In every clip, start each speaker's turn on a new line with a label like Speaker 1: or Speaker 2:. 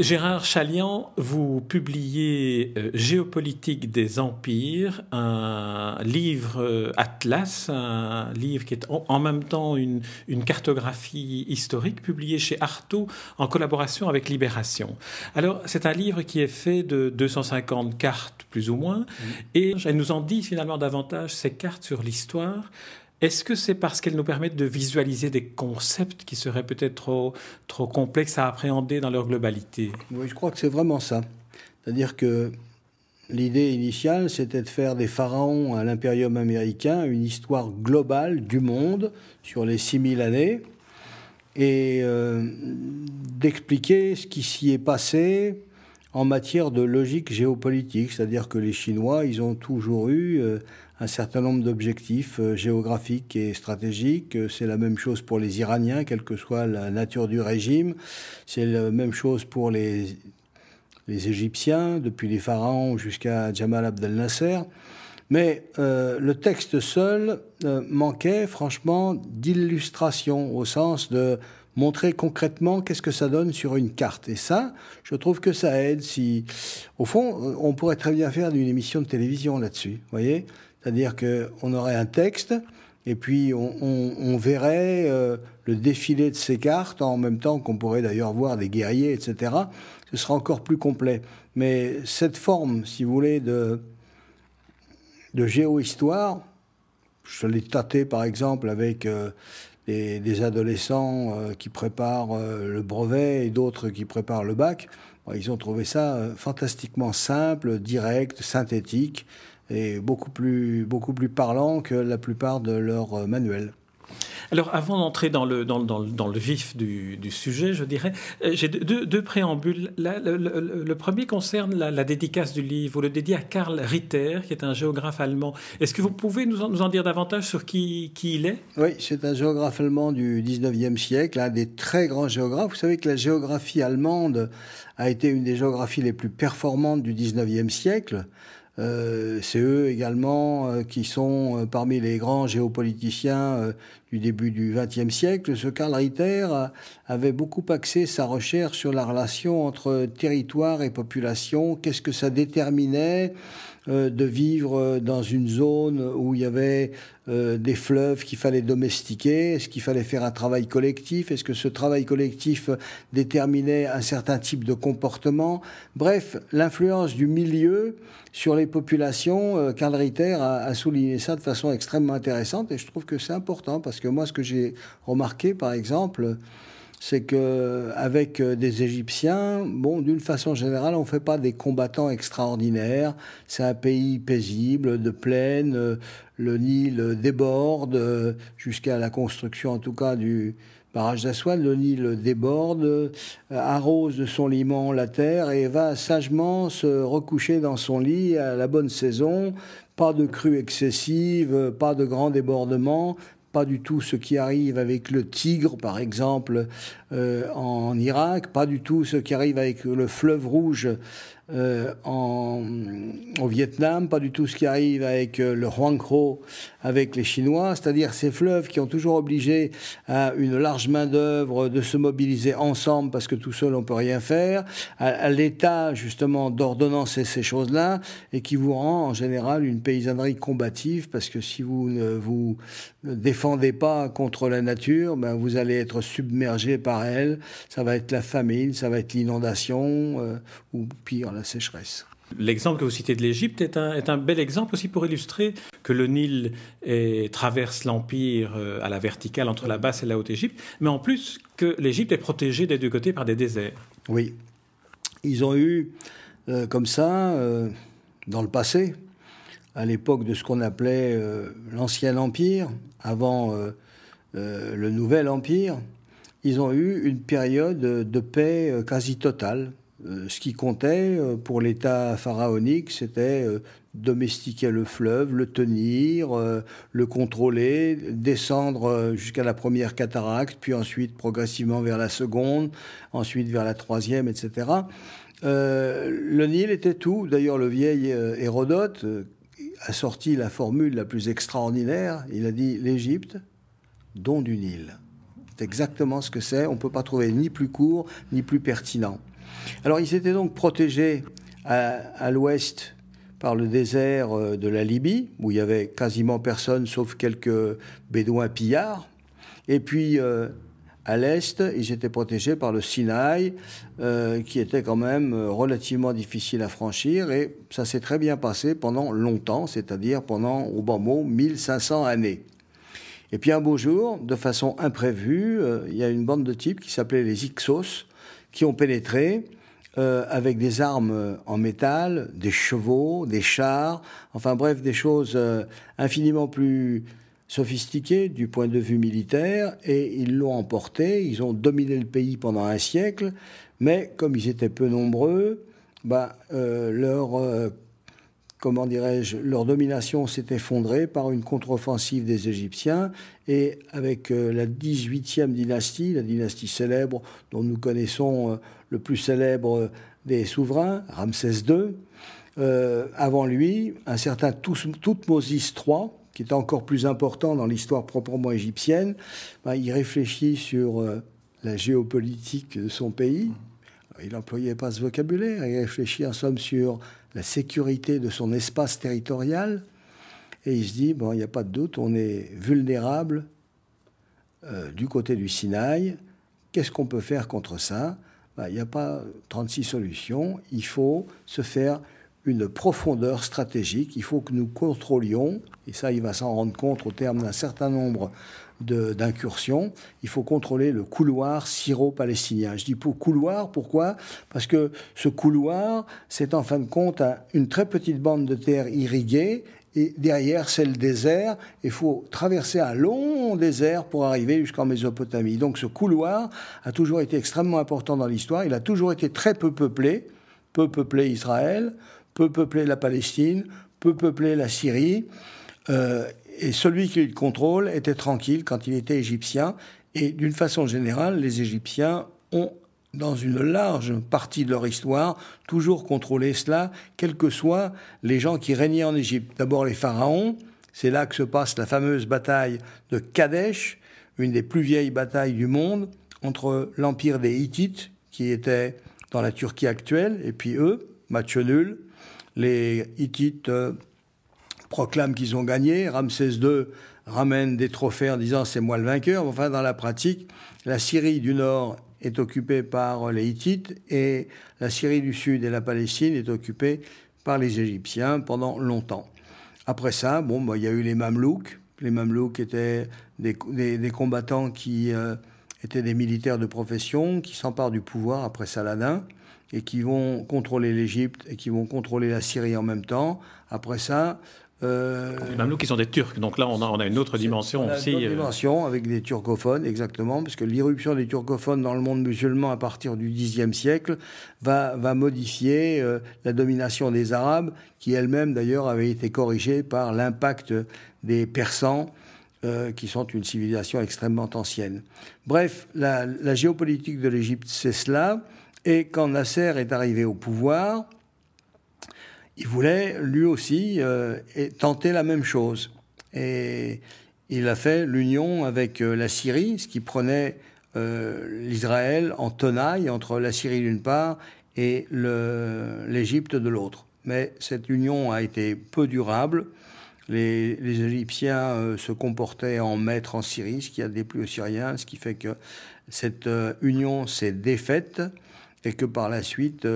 Speaker 1: Gérard Chalian, vous publiez euh, Géopolitique des empires, un livre euh, atlas, un livre qui est en, même temps une, cartographie historique publié chez Artaud en collaboration avec Libération. Alors, c'est un livre qui est fait de 250 cartes plus ou moins, et elle nous en dit finalement davantage ces cartes sur l'histoire, est-ce que c'est parce qu'elles nous permettent de visualiser des concepts qui seraient peut-être trop, trop complexes à appréhender dans leur globalité?
Speaker 2: Oui, je crois que c'est vraiment ça. C'est-à-dire que l'idée initiale, c'était de faire des pharaons à l'impérium américain une histoire globale du monde sur les 6000 années et euh, d'expliquer ce qui s'y est passé en matière de logique géopolitique, c'est-à-dire que les Chinois, ils ont toujours eu euh, un certain nombre d'objectifs euh, géographiques et stratégiques. Euh, c'est la même chose pour les Iraniens, quelle que soit la nature du régime. C'est la même chose pour les, Égyptiens, depuis les pharaons jusqu'à Jamal Abdel Nasser. Mais euh, le texte seul manquait franchement d'illustration, au sens de montrer concrètement qu'est-ce que ça donne sur une carte. Et ça, je trouve que ça aide. Si, au fond, on pourrait très bien faire une émission de télévision là-dessus, voyez? C'est-à-dire qu'on aurait un texte et puis on, verrait euh, le défilé de ces cartes en même temps qu'on pourrait d'ailleurs voir des guerriers, etc. Ce sera encore plus complet. Mais cette forme, si vous voulez, de, de géohistoire, je l'ai tâté par exemple avec euh, des, adolescents euh, qui préparent le brevet et d'autres qui préparent le bac. ils ont trouvé ça fantastiquement simple, direct, synthétique et beaucoup plus, beaucoup plus parlant que la plupart de leurs euh, manuels.
Speaker 1: Alors, avant d'entrer dans le, dans, dans, le vif du, du, sujet, je dirais, euh, j'ai deux, deux, préambules. le, premier concerne la, dédicace du livre. Vous le dédiez à Karl Ritter, qui est un géographe allemand. Est-ce que vous pouvez nous en, nous en, dire davantage sur qui, qui il est?
Speaker 2: Oui, c'est un géographe allemand du 19e siècle, un des très grands géographes. Vous savez que la géographie allemande a été une des géographies les plus performantes du 19e siècle. Euh, c'est eux également euh, qui sont euh, parmi les grands géopoliticiens du début du XXe siècle. Ce Karl Ritter avait beaucoup axé sa recherche sur la relation entre territoire et population. Qu'est-ce que ça déterminait de vivre dans une zone où il y avait des fleuves qu'il fallait domestiquer? Est-ce qu'il fallait faire un travail collectif? Est-ce que ce travail collectif déterminait un certain type de comportement? Bref, l'influence du milieu sur les populations, euh, Karl Ritter a, souligné ça de façon extrêmement intéressante et je trouve que c'est important parce que moi, ce que j'ai remarqué, par exemple, c'est que avec euh, des Égyptiens, bon, d'une façon générale, on ne fait pas des combattants extraordinaires. C'est un pays paisible, de plaine. Euh, le Nil déborde jusqu'à la construction, en tout cas, du, barrage d'Aswan, le Nil déborde, euh, arrose de son limon la terre et va sagement se recoucher dans son lit à la bonne saison. Pas de crue excessive, pas de grands débordements, pas du tout ce qui arrive avec le Tigre, par exemple, euh, en Irak, pas du tout ce qui arrive avec le fleuve rouge euh, en, au Vietnam, pas du tout ce qui arrive avec euh, le Huang Ho avec les Chinois, c'est-à-dire ces fleuves qui ont toujours obligé à une large main-d'œuvre de se mobiliser ensemble parce que tout seul on peut rien faire, à, l'État justement d'ordonnancer ces choses-là et qui vous rend en général une paysannerie combative parce que si vous ne vous défendez pas contre la nature, ben vous allez être submergé par elle, ça va être la famine, ça va être l'inondation euh, ou pire sécheresse.
Speaker 1: L'exemple que vous citez de l'Égypte est un, est un, bel exemple aussi pour illustrer que le Nil est, traverse l'Empire euh, à la verticale entre la basse et la haute Égypte, mais en plus que l'Égypte est protégée des deux côtés par des déserts.
Speaker 2: Oui. Ils ont eu, euh, comme ça, euh, dans le passé, à l'époque de ce qu'on appelait l'Ancien Empire, avant le Nouvel Empire, ils ont eu une période de paix quasi totale ce qui comptait pour l'État pharaonique, c'était domestiquer le fleuve, le tenir, le contrôler, descendre jusqu'à la première cataracte, puis ensuite progressivement vers la seconde, ensuite vers la troisième, etc. le Nil était tout. D'ailleurs, le vieil Hérodote a sorti la formule la plus extraordinaire. Il a dit l'Égypte, don du Nil. C'est exactement ce que c'est. On ne peut pas trouver ni plus court, ni plus pertinent. Alors, il s'était donc protégé à, l'ouest par le désert euh, de la Libye, où il y avait quasiment personne sauf quelques bédouins pillards. Et puis, euh, à l'est, ils étaient protégés par le Sinaï, euh, qui était quand même relativement difficile à franchir, et ça s'est très bien passé pendant longtemps, c'est-à-dire pendant, au bon mot, 1500 années. Et puis un beau jour, de façon imprévue, il y a une bande de types qui s'appelaient les Ixos, qui ont pénétré euh, avec des armes en métal, des chevaux, des chars, enfin bref, des choses euh, infiniment plus sophistiquées du point de vue militaire, et ils l'ont emporté, ils ont dominé le pays pendant un siècle, mais comme ils étaient peu nombreux, bah, leur comment dirais-je, leur domination s'est effondrée par une contre-offensive des Égyptiens et avec euh, la 18e dynastie, la dynastie célèbre dont nous connaissons euh, le plus célèbre des souverains, Ramsès II, euh, avant lui, un certain Toutmosis III, qui est encore plus important dans l'histoire proprement égyptienne, ben, il réfléchit sur la géopolitique de son pays. Il n'employait pas ce vocabulaire, il réfléchit en somme sur la sécurité de son espace territorial. Et il se dit, bon, il n'y a pas de doute, on est vulnérable euh, du côté du Sinaï. Qu'est-ce qu'on peut faire contre ça? Ben, Il n'y a pas 36 solutions. Il faut se faire une profondeur stratégique. Il faut que nous contrôlions, et ça, il va s'en rendre compte au terme d'un certain nombre d'incursion, il faut contrôler le couloir syro-palestinien. Je dis pour couloir, pourquoi? Parce que ce couloir, c'est en fin de compte une très petite bande de terre irriguée et derrière c'est le désert. Il faut traverser un long désert pour arriver jusqu'en Mésopotamie. Donc ce couloir a toujours été extrêmement important dans l'histoire. Il a toujours été très peu peuplé, peu peuplé Israël, peu peuplé la Palestine, peu peuplé la Syrie. Euh, et celui qui le contrôle était tranquille quand il était égyptien. Et d'une façon générale, les Égyptiens ont, dans une large partie de leur histoire, toujours contrôlé cela, quels que soient les gens qui régnaient en Égypte. D'abord les pharaons, c'est là que se passe la fameuse bataille de Kadesh, une des plus vieilles batailles du monde, entre l'empire des Hittites, qui était dans la Turquie actuelle, et puis eux, match nul. Les Hittites euh, proclament qu'ils ont gagné. Ramsès II ramène des trophées en disant c'est moi le vainqueur. Enfin, dans la pratique, la Syrie du Nord est occupée par les Hittites et la Syrie du Sud et la Palestine est occupée par les Égyptiens pendant longtemps. Après ça, bon, bah, il y a eu les Mamelouks. Les Mamelouks étaient des, combattants qui euh, étaient des militaires de profession, qui s'emparent du pouvoir après Saladin et qui vont contrôler l'Égypte et qui vont contrôler la Syrie en même temps. Après ça,
Speaker 1: euh, les Mamelouks qui sont des Turcs, donc là on a, on a une autre dimension aussi. Une
Speaker 2: autre euh. dimension avec des turcophones, exactement, parce que l'irruption des turcophones dans le monde musulman à partir du Xe siècle va, va modifier euh, la domination des Arabes, qui elle-même d'ailleurs avait été corrigée par l'impact des Persans, qui sont une civilisation extrêmement ancienne. Bref, la, la géopolitique de l'Égypte, c'est cela, et quand Nasser est arrivé au pouvoir, il voulait lui aussi euh, tenter la même chose. Et il a fait l'union avec euh, la Syrie, ce qui prenait euh, l'Israël en tenaille entre la Syrie d'une part et l'Égypte de l'autre. Mais cette union a été peu durable. Les, les Égyptiens se comportaient en maîtres en Syrie, ce qui a déplu aux Syriens, ce qui fait que cette union s'est défaite et que par la suite,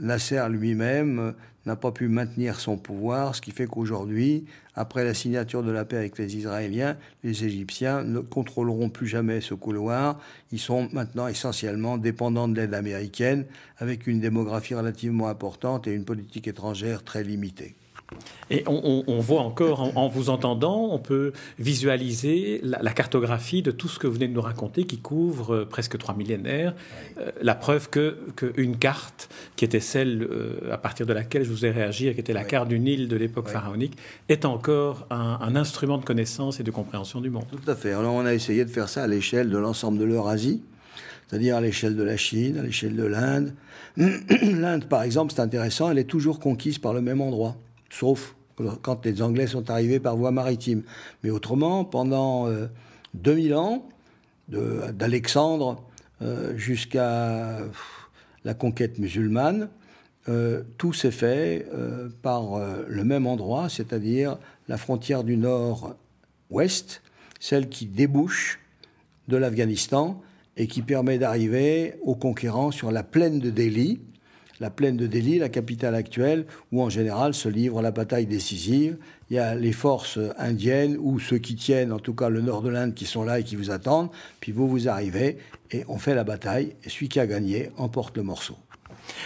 Speaker 2: Nasser lui-même n'a pas pu maintenir son pouvoir, ce qui fait qu'aujourd'hui, après la signature de la paix avec les Israéliens, les Égyptiens ne contrôleront plus jamais ce couloir. Ils sont maintenant essentiellement dépendants de l'aide américaine, avec une démographie relativement importante et une politique étrangère très limitée.
Speaker 1: Et on, voit encore, en, vous entendant, on peut visualiser la, cartographie de tout ce que vous venez de nous raconter, qui couvre euh, presque trois millénaires. Euh, la preuve que qu'une carte, qui était celle euh, à partir de laquelle je vous ai réagi, qui était la carte du Nil de l'époque pharaonique, est encore un, un, instrument de connaissance et de compréhension du monde.
Speaker 2: Tout à fait. Alors on a essayé de faire ça à l'échelle de l'ensemble de l'Eurasie, c'est-à-dire à, l'échelle de la Chine, à l'échelle de l'Inde. L'Inde, par exemple, c'est intéressant, elle est toujours conquise par le même endroit, sauf quand les Anglais sont arrivés par voie maritime. Mais autrement, pendant 2000 euh, ans, d'Alexandre euh, jusqu'à la conquête musulmane, euh, tout s'est fait par le même endroit, c'est-à-dire la frontière du nord-ouest, celle qui débouche de l'Afghanistan et qui permet d'arriver aux conquérants sur la plaine de Delhi, la plaine de Delhi, la capitale actuelle, où en général se livre la bataille décisive. Il y a les forces indiennes ou ceux qui tiennent, en tout cas le nord de l'Inde, qui sont là et qui vous attendent. Puis vous, vous arrivez et on fait la bataille. Et celui qui a gagné emporte le morceau.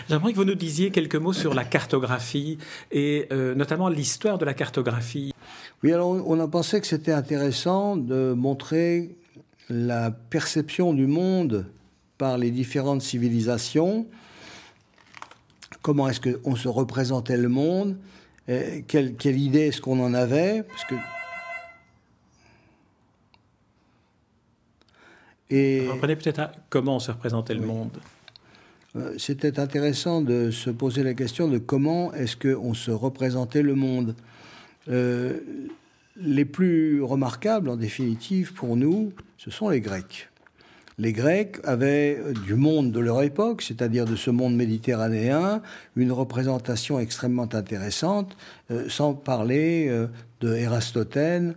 Speaker 1: J'aimerais que vous nous disiez quelques mots sur la cartographie et euh, notamment l'histoire de la cartographie.
Speaker 2: Oui, alors on a pensé que c'était intéressant de montrer la perception du monde par les différentes civilisations comment est-ce qu'on se représentait le monde, quelle, idée est-ce qu'on en avait, parce que
Speaker 1: Et Reprenez peut-être à comment on se représentait le monde.
Speaker 2: Euh, c'était intéressant de se poser la question de comment est-ce qu'on se représentait le monde. Euh, les plus remarquables, en définitive, pour nous, ce sont les Grecs les Grecs avaient euh, du monde de leur époque, c'est-à-dire de ce monde méditerranéen, une représentation extrêmement intéressante, euh, sans parler euh, de Érastotène,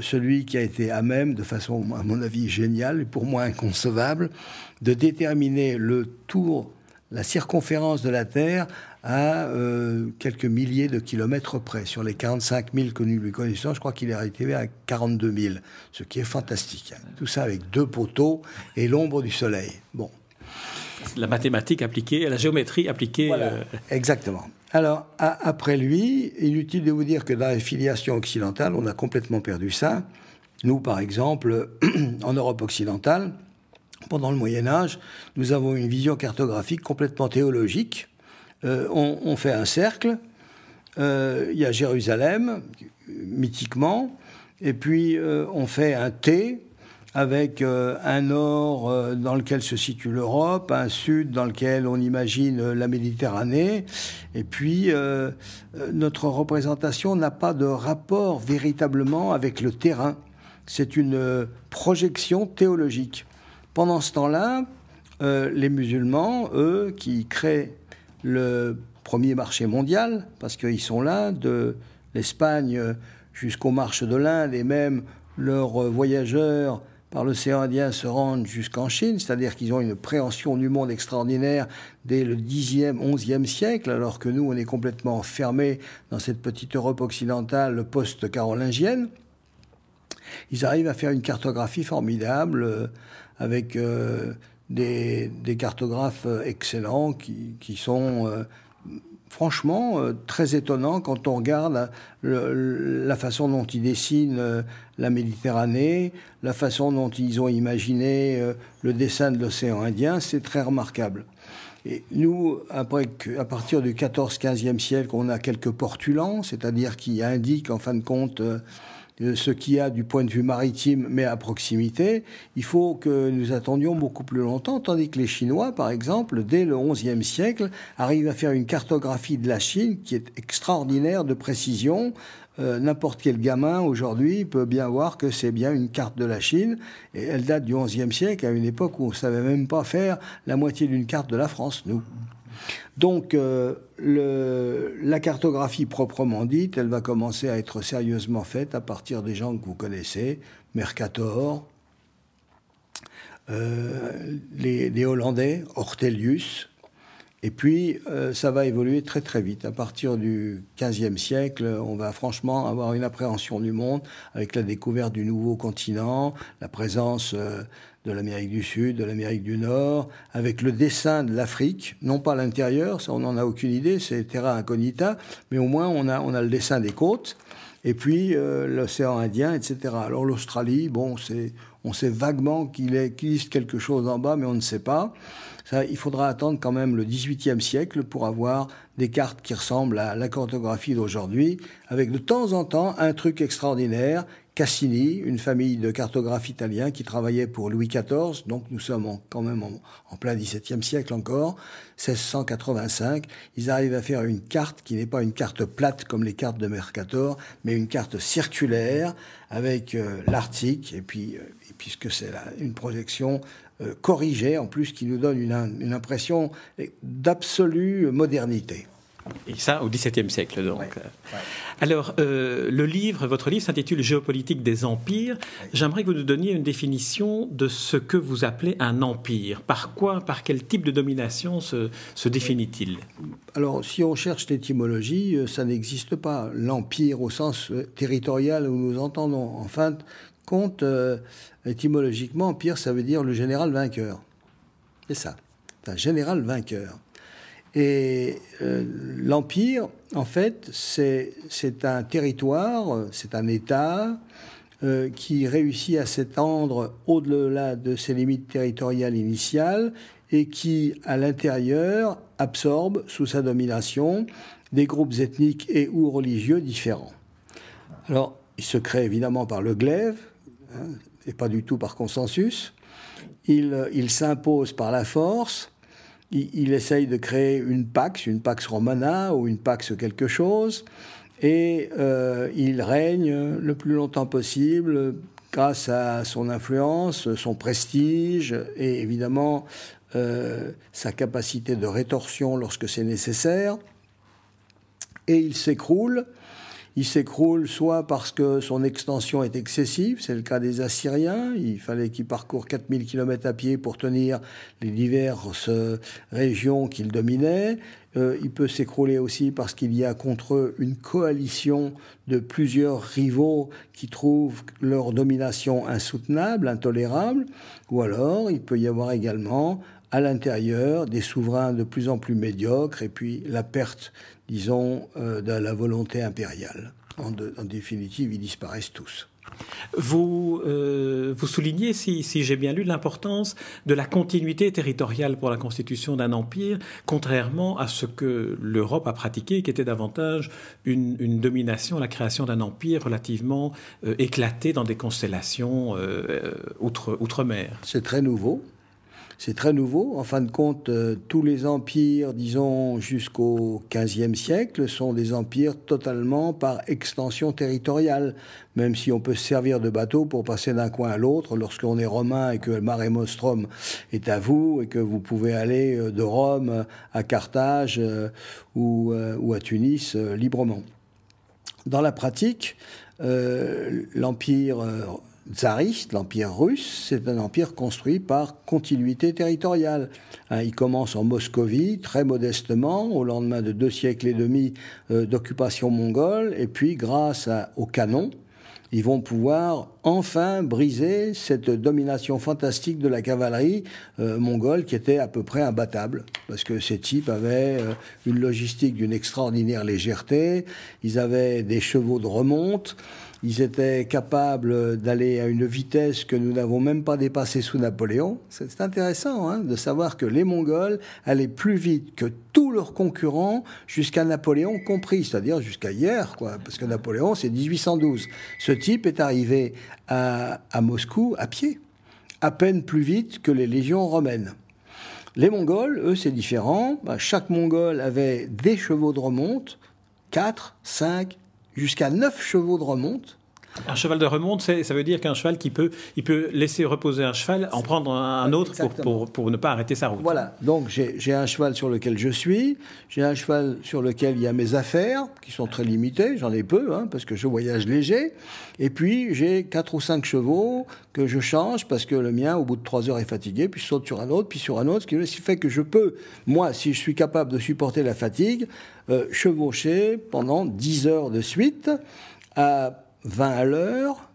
Speaker 2: celui qui a été à même, de façon à mon avis géniale et pour moi inconcevable, de déterminer le tour, la circonférence de la Terre à euh, quelques milliers de kilomètres près. Sur les 45 000 que nous lui connaissons, je crois qu'il est arrivé à 42 000, ce qui est fantastique. Tout ça avec deux poteaux et l'ombre du soleil. Bon.
Speaker 1: La mathématique appliquée, la géométrie appliquée.
Speaker 2: Euh, Exactement. Alors, après lui, inutile de vous dire que dans la filiation occidentale, on a complètement perdu ça. Nous, par exemple, en Europe occidentale, pendant le Moyen Âge, nous avons une vision cartographique complètement théologique euh, on, fait un cercle. Euh, il y a Jérusalem, mythiquement, et puis euh, on fait un T avec un nord dans lequel se situe l'Europe, un sud dans lequel on imagine la Méditerranée, et puis notre représentation n'a pas de rapport véritablement avec le terrain. C'est une projection théologique. Pendant ce temps-là, les musulmans, eux, qui créent le premier marché mondial, parce qu'ils sont là, de l'Espagne jusqu'aux marches de l'Inde, et même leurs voyageurs par l'océan Indien se rendent jusqu'en Chine, c'est-à-dire qu'ils ont une préhension du monde extraordinaire dès le 10e, 11e siècle, alors que nous, on est complètement fermés dans cette petite Europe occidentale post-carolingienne. Ils arrivent à faire une cartographie formidable euh, avec euh, des, cartographes euh, excellents qui, sont euh, franchement très étonnants quand on regarde la, façon dont ils dessinent la Méditerranée, la façon dont ils ont imaginé le dessin de l'océan Indien, c'est très remarquable. Et nous, après, à partir du 14-15e siècle, on a quelques portulans, c'est-à-dire qui indiquent en fin de compte ce qu'il y a du point de vue maritime, mais à proximité, il faut que nous attendions beaucoup plus longtemps, tandis que les Chinois, par exemple, dès le XIe siècle, arrivent à faire une cartographie de la Chine qui est extraordinaire de précision. Euh, n'importe quel gamin aujourd'hui peut bien voir que c'est bien une carte de la Chine, et elle date du XIe siècle, à une époque où on ne savait même pas faire la moitié d'une carte de la France, nous. Donc, euh, la cartographie proprement dite, elle va commencer à être sérieusement faite à partir des gens que vous connaissez, Mercator, euh, les, Hollandais, Ortelius, et puis euh, ça va évoluer très très vite. À partir du XVe siècle, on va franchement avoir une appréhension du monde avec la découverte du nouveau continent, la présence de l'Amérique du Sud, de l'Amérique du Nord, avec le dessin de l'Afrique, non pas l'intérieur, ça on n'en a aucune idée, c'est terra incognita, mais au moins on a, on a le dessin des côtes, et puis euh, l'océan Indien, etc. Alors l'Australie, bon, c'est, on sait vaguement qu'il existe quelque chose en bas, mais on ne sait pas. Ça, il faudra attendre quand même le XVIIIe siècle pour avoir des cartes qui ressemblent à la cartographie d'aujourd'hui, avec de temps en temps un truc extraordinaire Cassini, une famille de cartographes italiens qui travaillait pour Louis XIV, donc nous sommes quand même en, plein XVIIe siècle encore, 1685. Ils arrivent à faire une carte qui n'est pas une carte plate comme les cartes de Mercator, mais une carte circulaire avec euh, l'Arctique, et puis, euh, puisque c'est une projection euh, corrigée en plus qui nous donne une impression d'absolue modernité.
Speaker 1: Et ça au XVIIe siècle, donc. Alors, euh, le livre, votre livre s'intitule Géopolitique des empires. J'aimerais que vous nous donniez une définition de ce que vous appelez un empire. Par quoi, par quel type de domination se, définit-il?
Speaker 2: Alors, si on cherche l'étymologie, euh, ça n'existe pas. L'empire au sens euh, territorial où nous entendons. En fin de compte, étymologiquement, empire, ça veut dire le général vainqueur. C'est ça. un général vainqueur. Et euh, l'Empire, en fait, c'est un territoire, c'est un État euh, qui réussit à s'étendre au-delà de ses limites territoriales initiales et qui, à l'intérieur, absorbe sous sa domination des groupes ethniques et ou religieux différents. Alors, il se crée évidemment par le glaive, hein, et pas du tout par consensus. Il, il s'impose par la force, il, essaye de créer une pax, une pax romana ou une pax quelque chose, et euh, il règne le plus longtemps possible grâce à son influence, son prestige et évidemment euh, sa capacité de rétorsion lorsque c'est nécessaire. Et il s'écroule il s'écroule soit parce que son extension est excessive, c'est le cas des Assyriens, il fallait qu'ils parcourent 4000 km à pied pour tenir les diverses régions qu'ils dominaient. Euh, il peut s'écrouler aussi parce qu'il y a contre eux une coalition de plusieurs rivaux qui trouvent leur domination insoutenable, intolérable. Ou alors, il peut y avoir également à l'intérieur des souverains de plus en plus médiocres et puis la perte, disons, euh, de la volonté impériale. En, définitive, ils disparaissent tous.
Speaker 1: Vous, euh, vous soulignez, si, j'ai bien lu, l'importance de la continuité territoriale pour la constitution d'un empire, contrairement à ce que l'Europe a pratiqué, qui était davantage une, domination, la création d'un empire relativement euh, éclaté dans des constellations outre-mer.
Speaker 2: C'est très nouveau. C'est très nouveau. En fin de compte, euh, tous les empires, disons, jusqu'au XVe siècle, sont des empires totalement par extension territoriale. Même si on peut se servir de bateau pour passer d'un coin à l'autre, lorsqu'on est romain et que le Mare Nostrum est à vous et que vous pouvez aller euh, de Rome à Carthage euh, ou, à Tunis librement. Dans la pratique, l'empire tsariste, l'empire russe, c'est un empire construit par continuité territoriale. Hein, il commence en Moscovie, très modestement, au lendemain de deux siècles et demi euh, d'occupation mongole, et puis grâce au canon, ils vont pouvoir enfin briser cette domination fantastique de la cavalerie euh, mongole qui était à peu près imbattable, parce que ces types avaient euh, une logistique d'une extraordinaire légèreté, ils avaient des chevaux de remonte, ils étaient capables d'aller à une vitesse que nous n'avons même pas dépassée sous Napoléon. C'est intéressant hein, de savoir que les Mongols allaient plus vite que tous leurs concurrents jusqu'à Napoléon compris, c'est-à-dire jusqu'à hier, quoi, parce que Napoléon c'est 1812. Ce type est arrivé à, Moscou à pied, à peine plus vite que les légions romaines. Les Mongols, eux, c'est différent. Bah, chaque Mongol avait des chevaux de remonte, 4, 5, jusqu'à 9 chevaux de remonte.
Speaker 1: Un cheval de remonte, ça veut dire qu'un cheval qui peut, il peut laisser reposer un cheval, en prendre un, autre pour, pour, ne pas arrêter sa route.
Speaker 2: Voilà, donc j'ai un cheval sur lequel je suis, j'ai un cheval sur lequel il y a mes affaires, qui sont très limitées, j'en ai peu, hein, parce que je voyage léger, et puis j'ai quatre ou cinq chevaux que je change, parce que le mien, au bout de trois heures, est fatigué, puis je saute sur un autre, puis sur un autre, ce qui fait que je peux, moi, si je suis capable de supporter la fatigue, euh, chevaucher pendant 10 heures de suite à 20 à l'heure,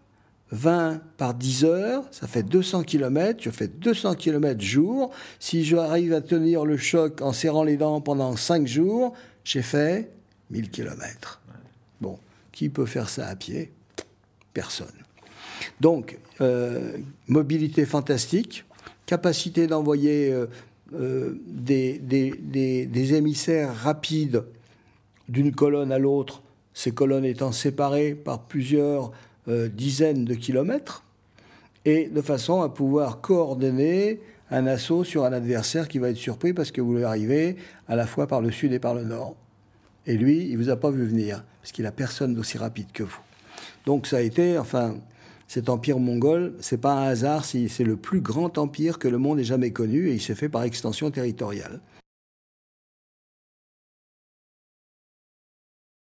Speaker 2: 20 par 10 heures, ça fait 200 km. Je fais 200 km jour. Si j'arrive à tenir le choc en serrant les dents pendant 5 jours, j'ai fait 1000 km. Bon, qui peut faire ça à pied? Personne. Donc, euh, mobilité fantastique, capacité d'envoyer euh, euh, des, des, émissaires rapides d'une colonne à l'autre, ces colonnes étant séparées par plusieurs dizaines de kilomètres, et de façon à pouvoir coordonner un assaut sur un adversaire qui va être surpris parce que vous lui arrivez à la fois par le sud et par le nord. Et lui, il vous a pas vu venir, parce qu'il a personne d'aussi rapide que vous. Donc ça a été, enfin, cet empire mongol, c'est pas un hasard, c'est le plus grand empire que le monde ait jamais connu, et il s'est fait par extension territoriale.